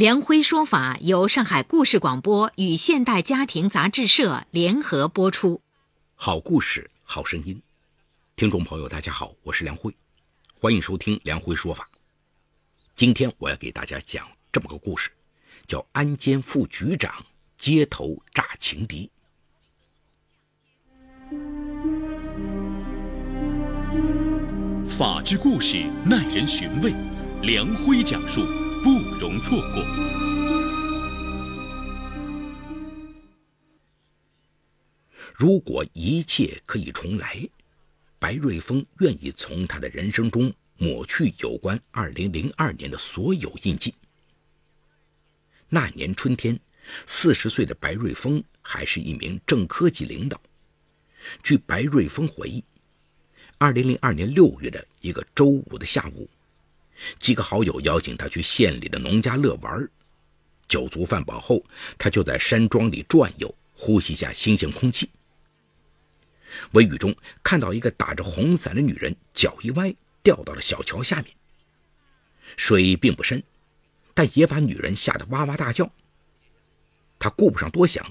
梁辉说法由上海故事广播与现代家庭杂志社联合播出。好故事，好声音。听众朋友，大家好，我是梁辉，欢迎收听梁辉说法。今天我要给大家讲这么个故事，叫安监副局长街头炸情敌。法治故事耐人寻味，梁辉讲述。不容错过。如果一切可以重来，白瑞峰愿意从他的人生中抹去有关2002年的所有印记。那年春天，四十岁的白瑞峰还是一名正科级领导。据白瑞峰回忆，2002年6月的一个周五的下午。几个好友邀请他去县里的农家乐玩酒足饭饱后，他就在山庄里转悠，呼吸下新鲜空气。微雨中，看到一个打着红伞的女人脚一歪，掉到了小桥下面。水并不深，但也把女人吓得哇哇大叫。他顾不上多想，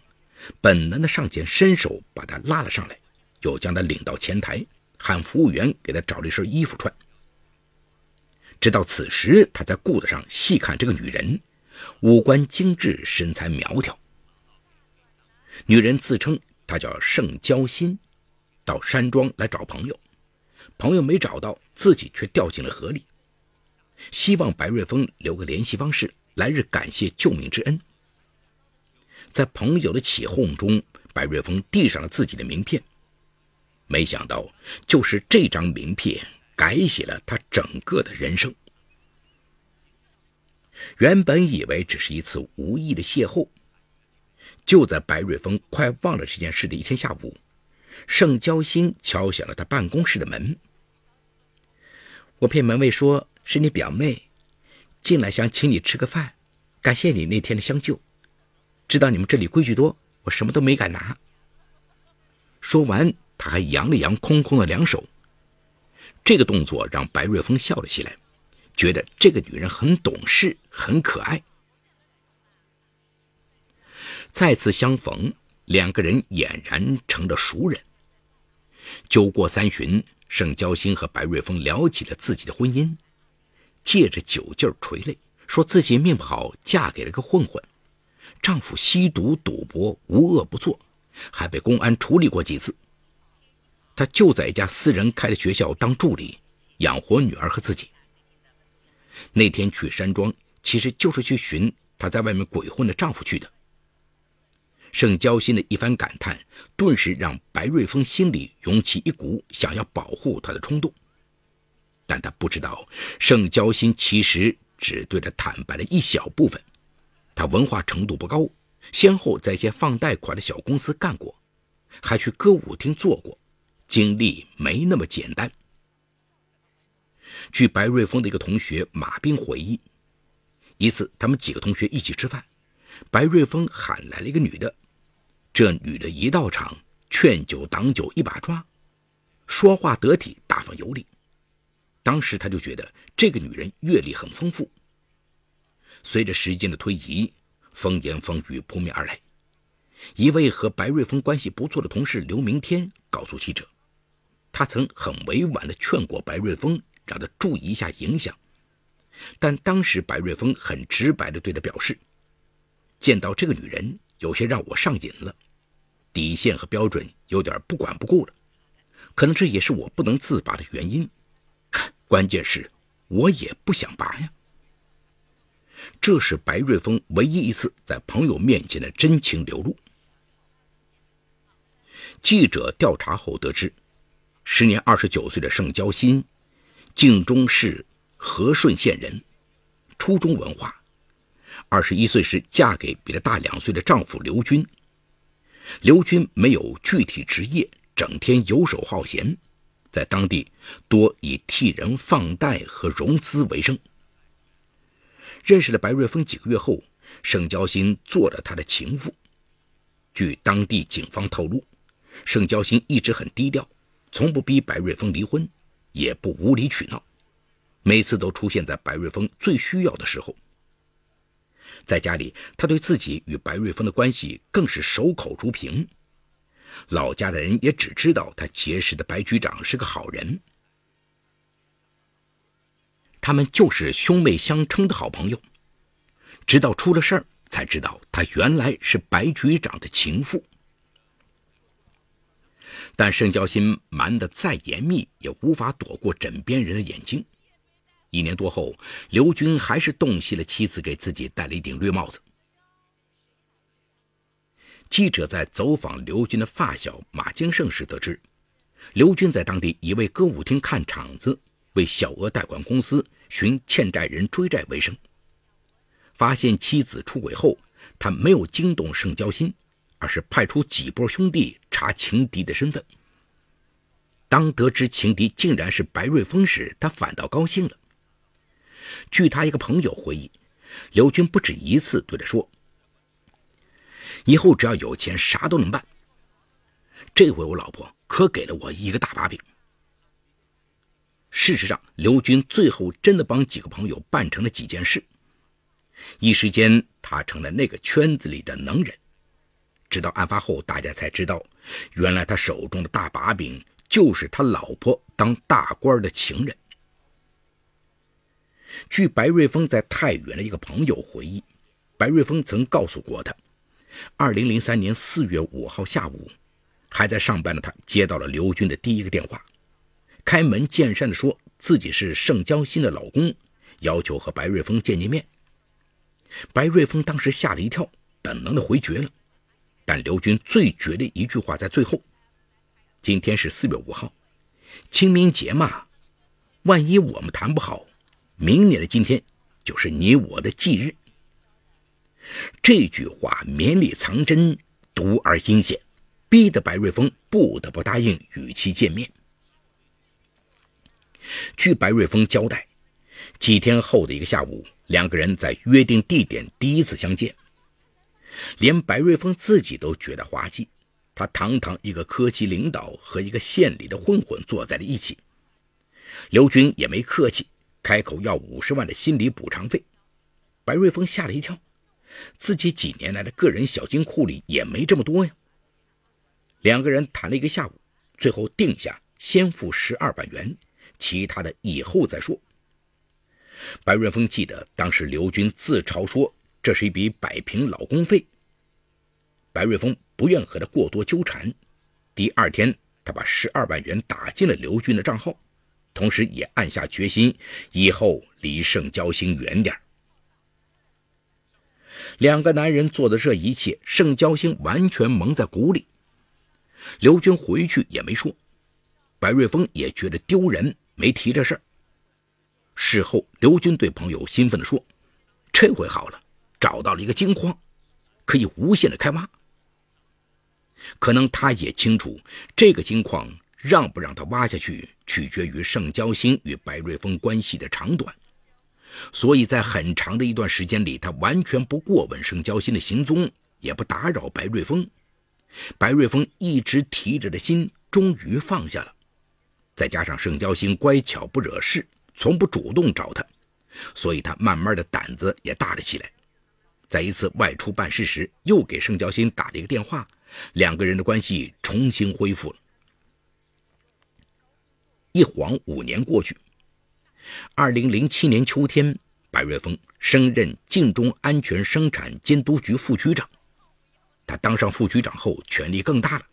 本能的上前伸手把她拉了上来，又将她领到前台，喊服务员给她找了一身衣服穿。直到此时，他在顾得上细看这个女人，五官精致，身材苗条。女人自称她叫盛娇心，到山庄来找朋友，朋友没找到，自己却掉进了河里。希望白瑞峰留个联系方式，来日感谢救命之恩。在朋友的起哄中，白瑞峰递上了自己的名片，没想到就是这张名片。改写了他整个的人生。原本以为只是一次无意的邂逅，就在白瑞峰快忘了这件事的一天下午，盛娇心敲响了他办公室的门。我骗门卫说是你表妹，进来想请你吃个饭，感谢你那天的相救。知道你们这里规矩多，我什么都没敢拿。说完，他还扬了扬空空的两手。这个动作让白瑞峰笑了起来，觉得这个女人很懂事，很可爱。再次相逢，两个人俨然成了熟人。酒过三巡，盛娇心和白瑞峰聊起了自己的婚姻，借着酒劲儿垂泪，说自己命不好，嫁给了个混混，丈夫吸毒赌博，无恶不作，还被公安处理过几次。他就在一家私人开的学校当助理，养活女儿和自己。那天去山庄，其实就是去寻她在外面鬼混的丈夫去的。盛娇心的一番感叹，顿时让白瑞峰心里涌起一股想要保护她的冲动。但他不知道，盛娇心其实只对他坦白了一小部分。他文化程度不高，先后在一些放贷款的小公司干过，还去歌舞厅做过。经历没那么简单。据白瑞峰的一个同学马斌回忆，一次他们几个同学一起吃饭，白瑞峰喊来了一个女的，这女的一到场，劝酒挡酒一把抓，说话得体，大方有礼。当时他就觉得这个女人阅历很丰富。随着时间的推移，风言风语扑面而来，一位和白瑞峰关系不错的同事刘明天告诉记者。他曾很委婉地劝过白瑞峰，让他注意一下影响，但当时白瑞峰很直白地对他表示：“见到这个女人，有些让我上瘾了，底线和标准有点不管不顾了，可能这也是我不能自拔的原因。关键是，我也不想拔呀。”这是白瑞峰唯一一次在朋友面前的真情流露。记者调查后得知。时年二十九岁的盛娇新，晋中市和顺县人，初中文化。二十一岁时嫁给比她大两岁的丈夫刘军。刘军没有具体职业，整天游手好闲，在当地多以替人放贷和融资为生。认识了白瑞峰几个月后，盛娇新做了他的情妇。据当地警方透露，盛娇新一直很低调，从不逼白瑞峰离婚，也不无理取闹，每次都出现在白瑞峰最需要的时候。在家里，他对自己与白瑞峰的关系更是守口如瓶。老家的人也只知道他结识的白局长是个好人，他们就是兄妹相称的好朋友。直到出了事儿，才知道他原来是白局长的情妇。但盛娇心瞒得再严密，也无法躲过枕边人的眼睛。一年多后，刘军还是洞悉了妻子给自己戴了一顶绿帽子。记者在走访刘军的发小马金胜时得知，刘军在当地一位歌舞厅看场子，为小额贷款公司寻欠债人追债为生。发现妻子出轨后，他没有惊动盛娇心，而是派出几波兄弟查情敌的身份。当得知情敌竟然是白瑞峰时，他反倒高兴了。据他一个朋友回忆，刘军不止一次对他说：“以后只要有钱，啥都能办。”这回我老婆可给了我一个大把柄。事实上，刘军最后真的帮几个朋友办成了几件事，一时间他成了那个圈子里的能人。直到案发后，大家才知道，原来他手中的大把柄就是他老婆当大官的情人。据白瑞峰在太原的一个朋友回忆，白瑞峰曾告诉过他，2003年4月5号下午，还在上班的他接到了刘军的第一个电话，开门见山的说自己是盛交心的老公，要求和白瑞峰见见面。白瑞峰当时吓了一跳，本能的回绝了，但刘军最绝的一句话在最后：“今天是4月5号，清明节嘛，万一我们谈不好。”明年的今天，就是你我的忌日。这句话绵里藏针，毒而阴险，逼得白瑞峰不得不答应与其见面。据白瑞峰交代，几天后的一个下午，两个人在约定地点第一次相见。连白瑞峰自己都觉得滑稽，他堂堂一个科级领导和一个县里的混混坐在了一起。刘军也没客气。开口要五十万的心理补偿费，白瑞峰吓了一跳，自己几年来的个人小金库里也没这么多呀。两个人谈了一个下午，最后定下先付十二万元，其他的以后再说。白瑞峰记得当时刘军自嘲说这是一笔摆平老公费，白瑞峰不愿和他过多纠缠。第二天，他把十二万元打进了刘军的账号。同时也暗下决心，以后离盛娇星远点两个男人做的这一切，盛娇星完全蒙在鼓里。刘军回去也没说，白瑞峰也觉得丢人，没提这事儿。事后，刘军对朋友兴奋地说：“这回好了，找到了一个金矿，可以无限的开挖。可能他也清楚，这个金矿。”让不让他挖下去，取决于盛交心与白瑞峰关系的长短。所以在很长的一段时间里，他完全不过问盛交心的行踪，也不打扰白瑞峰。白瑞峰一直提着的心终于放下了。再加上盛交心乖巧不惹事，从不主动找他，所以他慢慢的胆子也大了起来。在一次外出办事时，又给盛交心打了一个电话，两个人的关系重新恢复了。一晃五年过去。二零零七年秋天，白瑞峰升任晋中安全生产监督局副局长。他当上副局长后，权力更大了，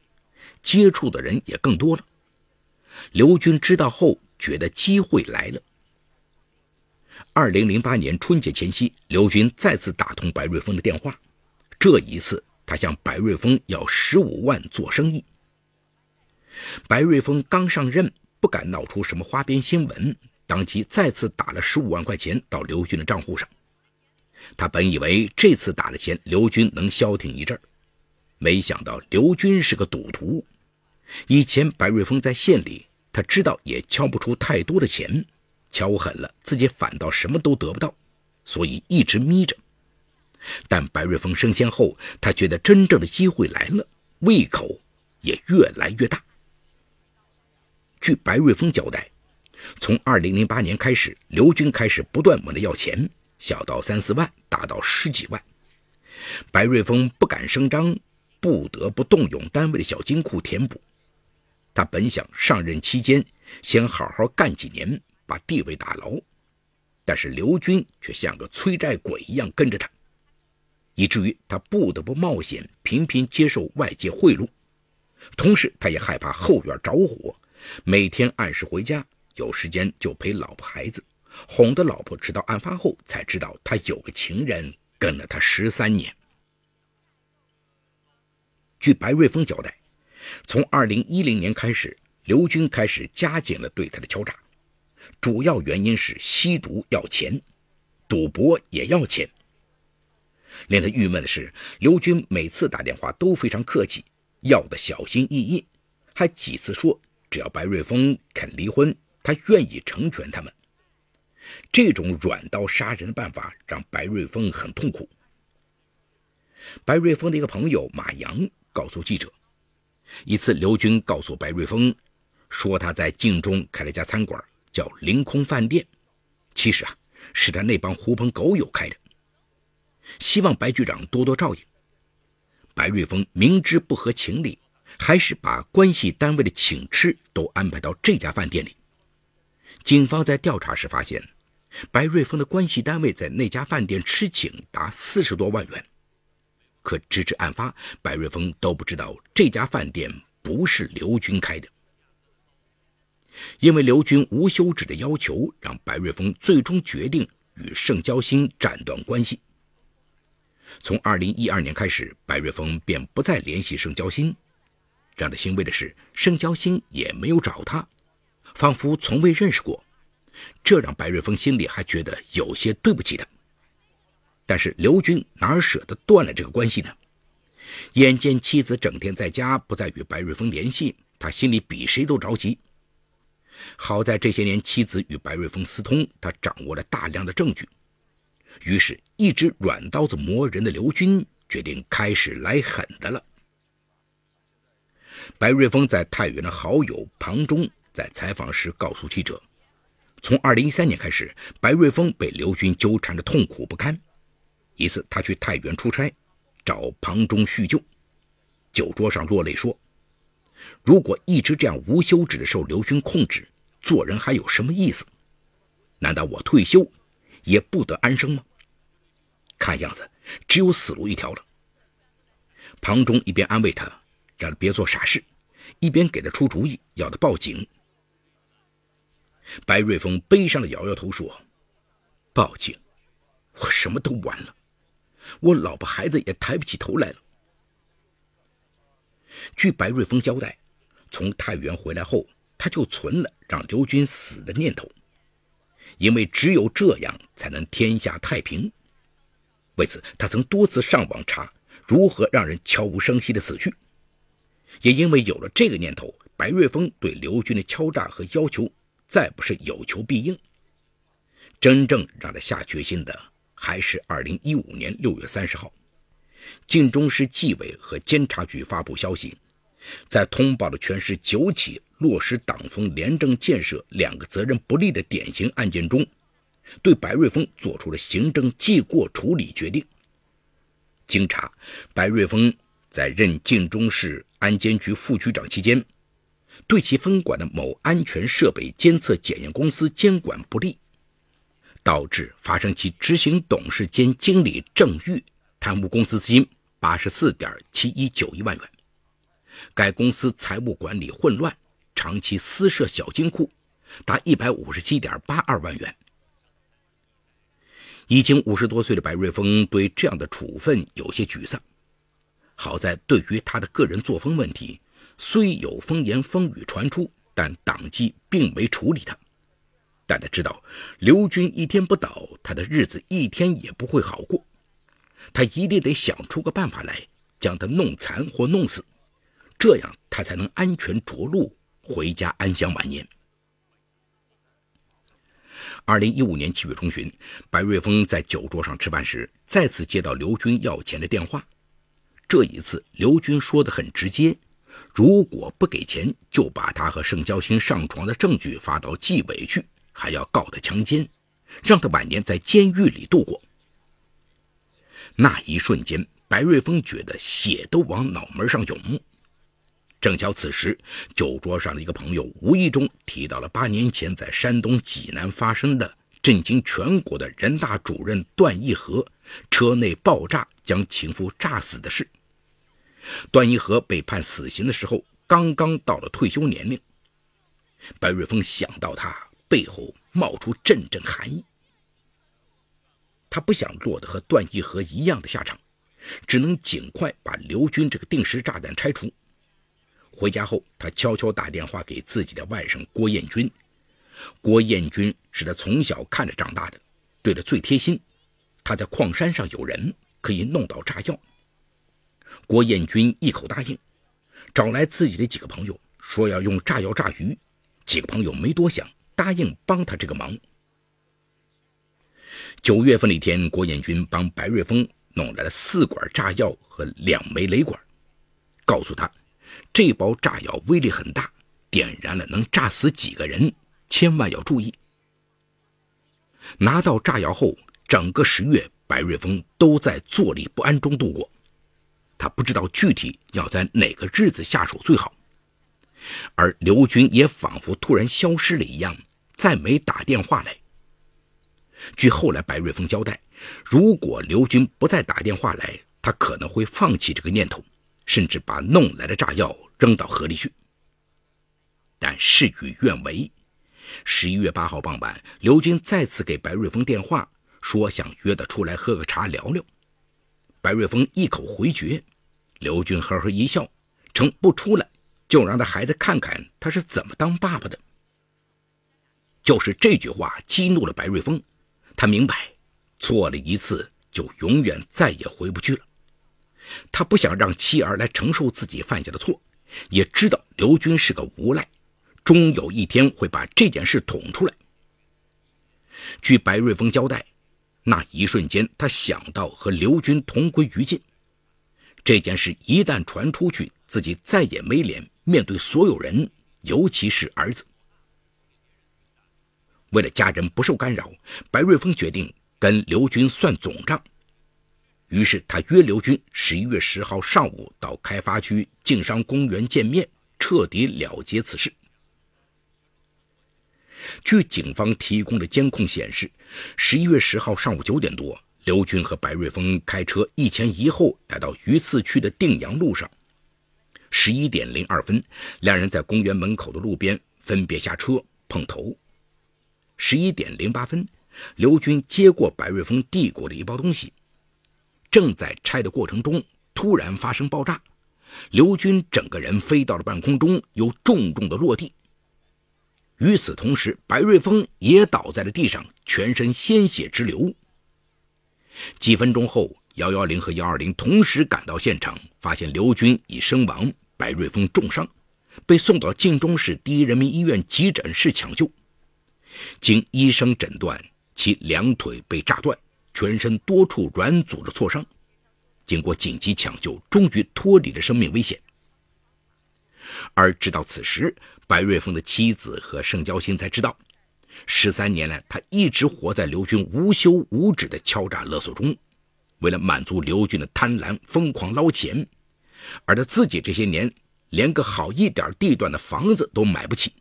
接触的人也更多了。刘军知道后，觉得机会来了。二零零八年春节前夕，刘军再次打通白瑞峰的电话，这一次他向白瑞峰要十五万做生意。白瑞峰刚上任。不敢闹出什么花边新闻，当即再次打了十五万块钱到刘军的账户上。他本以为这次打了钱，刘军能消停一阵儿，没想到刘军是个赌徒。以前白瑞峰在县里，他知道也敲不出太多的钱，敲狠了自己反倒什么都得不到，所以一直眯着。但白瑞峰升迁后，他觉得真正的机会来了，胃口也越来越大。据白瑞峰交代，从2008年开始，刘军开始不断问他要钱，小到三四万，大到十几万。白瑞峰不敢声张，不得不动用单位的小金库填补。他本想上任期间先好好干几年，把地位打牢，但是刘军却像个催债鬼一样跟着他，以至于他不得不冒险频频接受外界贿赂。同时，他也害怕后院着火，每天按时回家，有时间就陪老婆孩子，哄得老婆直到案发后才知道他有个情人。跟了他十三年。据白瑞峰交代，从二零一零年开始，刘军开始加紧了对他的敲诈，主要原因是吸毒要钱，赌博也要钱。令他郁闷的是，刘军每次打电话都非常客气，要的小心翼翼，还几次说只要白瑞峰肯离婚，他愿意成全他们。这种软刀杀人的办法让白瑞峰很痛苦。白瑞峰的一个朋友马阳告诉记者，一次刘军告诉白瑞峰，说他在晋中开了家餐馆，叫“凌空饭店”，其实啊是他那帮狐朋狗友开的，希望白局长多多照应。白瑞峰明知不合情理，还是把关系单位的请吃都安排到这家饭店里。警方在调查时发现。白瑞峰的关系单位在那家饭店吃请达四十多万元，可直至案发，白瑞峰都不知道这家饭店不是刘军开的。因为刘军无休止的要求，让白瑞峰最终决定与盛交新斩断关系。从二零一二年开始，白瑞峰便不再联系盛交新。让他欣慰的是，盛交新也没有找他，仿佛从未认识过。这让白瑞峰心里还觉得有些对不起他，但是刘军哪舍得断了这个关系呢？眼见妻子整天在家，不再与白瑞峰联系，他心里比谁都着急。好在这些年妻子与白瑞峰私通，他掌握了大量的证据，于是，一直软刀子磨人的刘军决定开始来狠的了。白瑞峰在太原的好友庞忠在采访时告诉记者。从二零一三年开始，白瑞峰被刘军纠缠的痛苦不堪。一次，他去太原出差，找庞忠叙旧，酒桌上落泪说：“如果一直这样无休止的受刘军控制，做人还有什么意思？难道我退休也不得安生吗？看样子只有死路一条了。”庞忠一边安慰他，让他别做傻事，一边给他出主意，要他报警。白瑞峰悲伤的摇摇头说：“报警，我什么都完了，我老婆孩子也抬不起头来了。”据白瑞峰交代，从太原回来后，他就存了让刘军死的念头，因为只有这样才能天下太平。为此，他曾多次上网查如何让人悄无声息的死去。也因为有了这个念头，白瑞峰对刘军的敲诈和要求。再不是有求必应，真正让他下决心的，还是二零一五年六月三十号，晋中市纪委和监察局发布消息，在通报了全市九起落实党风廉政建设两个责任不力的典型案件中，对白瑞峰作出了行政记过处理决定。经查，白瑞峰在任晋中市安监局副局长期间。对其分管的某安全设备监测检验公司监管不力，导致发生其执行董事兼经理郑玉贪污公司资金八十四点七一九一万元。该公司财务管理混乱，长期私设小金库，达一百五十七点八二万元。已经五十多岁的白瑞峰对这样的处分有些沮丧。好在对于他的个人作风问题。虽有风言风语传出，但党纪并没处理他。但他知道，刘军一天不倒，他的日子一天也不会好过。他一定得想出个办法来，将他弄残或弄死，这样他才能安全着陆回家安享晚年。二零一五年七月中旬，白瑞峰在酒桌上吃饭时，再次接到刘军要钱的电话。这一次，刘军说的很直接：如果不给钱，就把他和盛娇欣上床的证据发到纪委去，还要告他强奸，让他晚年在监狱里度过。那一瞬间，白瑞峰觉得血都往脑门上涌。正巧此时，酒桌上的一个朋友无意中提到了八年前在山东济南发生的震惊全国的人大主任段义和车内爆炸将情妇炸死的事。段义和被判死刑的时候，刚刚到了退休年龄。白瑞峰想到他，背后冒出阵阵寒意。他不想落得和段义和一样的下场，只能尽快把刘军这个定时炸弹拆除。回家后，他悄悄打电话给自己的外甥郭彦军。郭彦军是他从小看着长大的，对他最贴心。他在矿山上有人，可以弄到炸药。郭彦军一口答应，找来自己的几个朋友，说要用炸药炸鱼。几个朋友没多想，答应帮他这个忙。九月份那天，郭彦军帮白瑞峰弄来了四管炸药和两枚雷管，告诉他。这包炸药威力很大，点燃了能炸死几个人，千万要注意。拿到炸药后，整个十月，白瑞峰都在坐立不安中度过。他不知道具体要在哪个日子下手最好。而刘军也仿佛突然消失了一样，再没打电话来。据后来白瑞峰交代，如果刘军不再打电话来，他可能会放弃这个念头。甚至把弄来的炸药扔到河里去，但事与愿违。十一月八号傍晚，刘军再次给白瑞峰电话，说想约他出来喝个茶聊聊。白瑞峰一口回绝，刘军呵呵一笑，称不出来就让他孩子看看他是怎么当爸爸的。就是这句话激怒了白瑞峰，他明白错了一次就永远再也回不去了。他不想让妻儿来承受自己犯下的错，也知道刘军是个无赖，终有一天会把这件事捅出来。据白瑞峰交代，那一瞬间他想到和刘军同归于尽。这件事一旦传出去，自己再也没脸面对所有人，尤其是儿子。为了家人不受干扰，白瑞峰决定跟刘军算总账。于是他约刘军十一月十号上午到开发区晋商公园见面，彻底了结此事。据警方提供的监控显示，十一月十号上午九点多，刘军和白瑞峰开车一前一后来到榆次区的定阳路上。十一点零二分，两人在公园门口的路边分别下车碰头。十一点零八分，刘军接过白瑞峰递过的一包东西。正在拆的过程中，突然发生爆炸，刘军整个人飞到了半空中，又重重的落地。与此同时，白瑞峰也倒在了地上，全身鲜血直流。几分钟后，幺幺零和幺二零同时赶到现场，发现刘军已身亡，白瑞峰重伤，被送到晋中市第一人民医院急诊室抢救。经医生诊断，其两腿被炸断。全身多处软组织挫伤，经过紧急抢救，终于脱离了生命危险。而直到此时，白瑞峰的妻子和盛娇心才知道，十三年来他一直活在刘军无休无止的敲诈勒索中，为了满足刘军的贪婪，疯狂捞钱，而他自己这些年连个好一点地段的房子都买不起。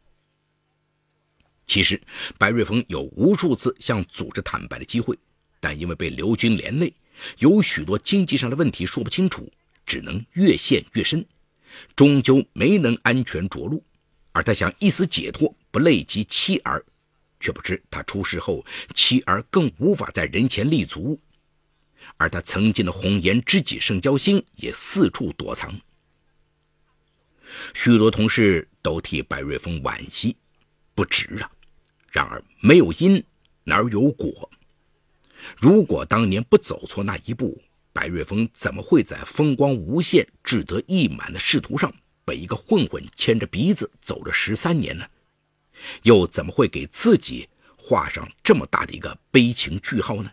其实，白瑞峰有无数次向组织坦白的机会。但因为被刘军连累，有许多经济上的问题说不清楚，只能越陷越深，终究没能安全着陆。而他想一死解脱，不累及妻儿，却不知他出事后，妻儿更无法在人前立足，而他曾经的红颜知己盛娇心也四处躲藏。许多同事都替白瑞峰惋惜，不值啊！然而没有因，哪有果？如果当年不走错那一步，白瑞峰怎么会在风光无限、志得意满的仕途上被一个混混牵着鼻子走了十三年呢？又怎么会给自己画上这么大的一个悲情句号呢？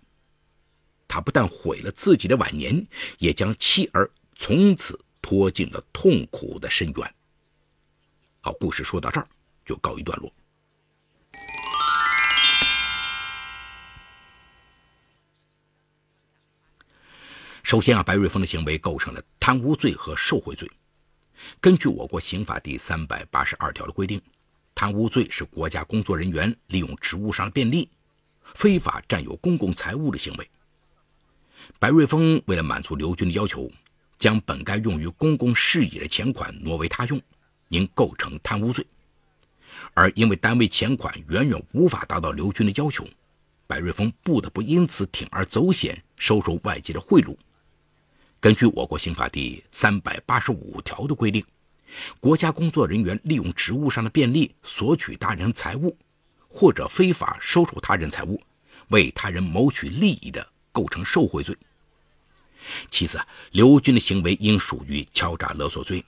他不但毁了自己的晚年，也将妻儿从此拖进了痛苦的深渊。好，故事说到这儿就告一段落。首先啊，白瑞峰的行为构成了贪污罪和受贿罪。根据我国刑法第三百八十二条的规定，贪污罪是国家工作人员利用职务上的便利，非法占有公共财物的行为。白瑞峰为了满足刘军的要求，将本该用于公共事业的钱款挪为他用，应构成贪污罪。而因为单位钱款远远无法达到刘军的要求，白瑞峰不得不因此铤而走险，收受外界的贿赂。根据我国刑法第三百八十五条的规定，国家工作人员利用职务上的便利索取他人财物，或者非法收受他人财物，为他人谋取利益的，构成受贿罪。其次，刘军的行为应属于敲诈勒索罪。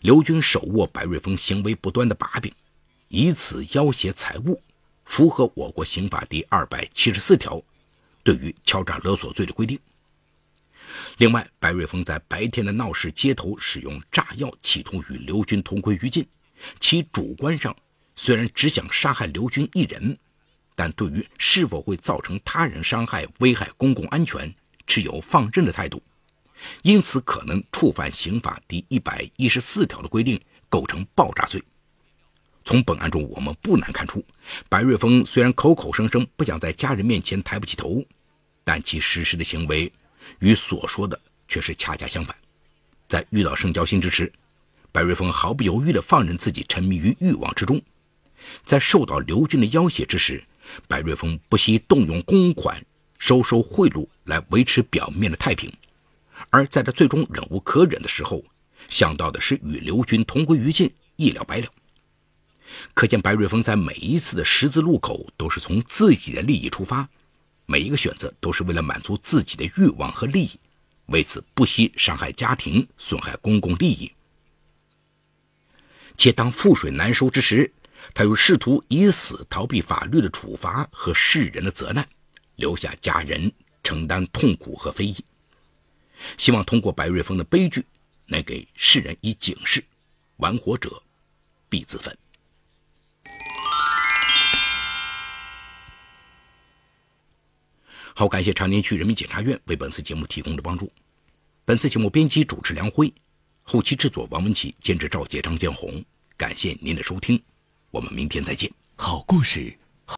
刘军手握白瑞峰行为不端的把柄，以此要挟财物，符合我国刑法第二百七十四条对于敲诈勒索罪的规定。另外，白瑞峰在白天的闹市街头使用炸药，企图与刘军同归于尽。其主观上虽然只想杀害刘军一人，但对于是否会造成他人伤害、危害公共安全，持有放任的态度，因此可能触犯刑法第一百一十四条的规定，构成爆炸罪。从本案中，我们不难看出，白瑞峰虽然口口声声不想在家人面前抬不起头，但其实施的行为。与所说的却是恰恰相反。在遇到盛交心之时，白瑞峰毫不犹豫地放任自己沉迷于欲望之中；在受到刘军的要挟之时，白瑞峰不惜动用公款、收受贿赂来维持表面的太平；而在他最终忍无可忍的时候，想到的是与刘军同归于尽，一了百了。可见，白瑞峰在每一次的十字路口都是从自己的利益出发。每一个选择都是为了满足自己的欲望和利益，为此不惜伤害家庭、损害公共利益。且当覆水难收之时，他又试图以死逃避法律的处罚和世人的责难，留下家人承担痛苦和非议。希望通过白瑞峰的悲剧，能给世人以警示：玩火者必自焚。好，感谢长宁区人民检察院为本次节目提供的帮助。本次节目编辑主持梁辉，后期制作王文琪，监制赵杰、张建红。感谢您的收听，我们明天再见。好故事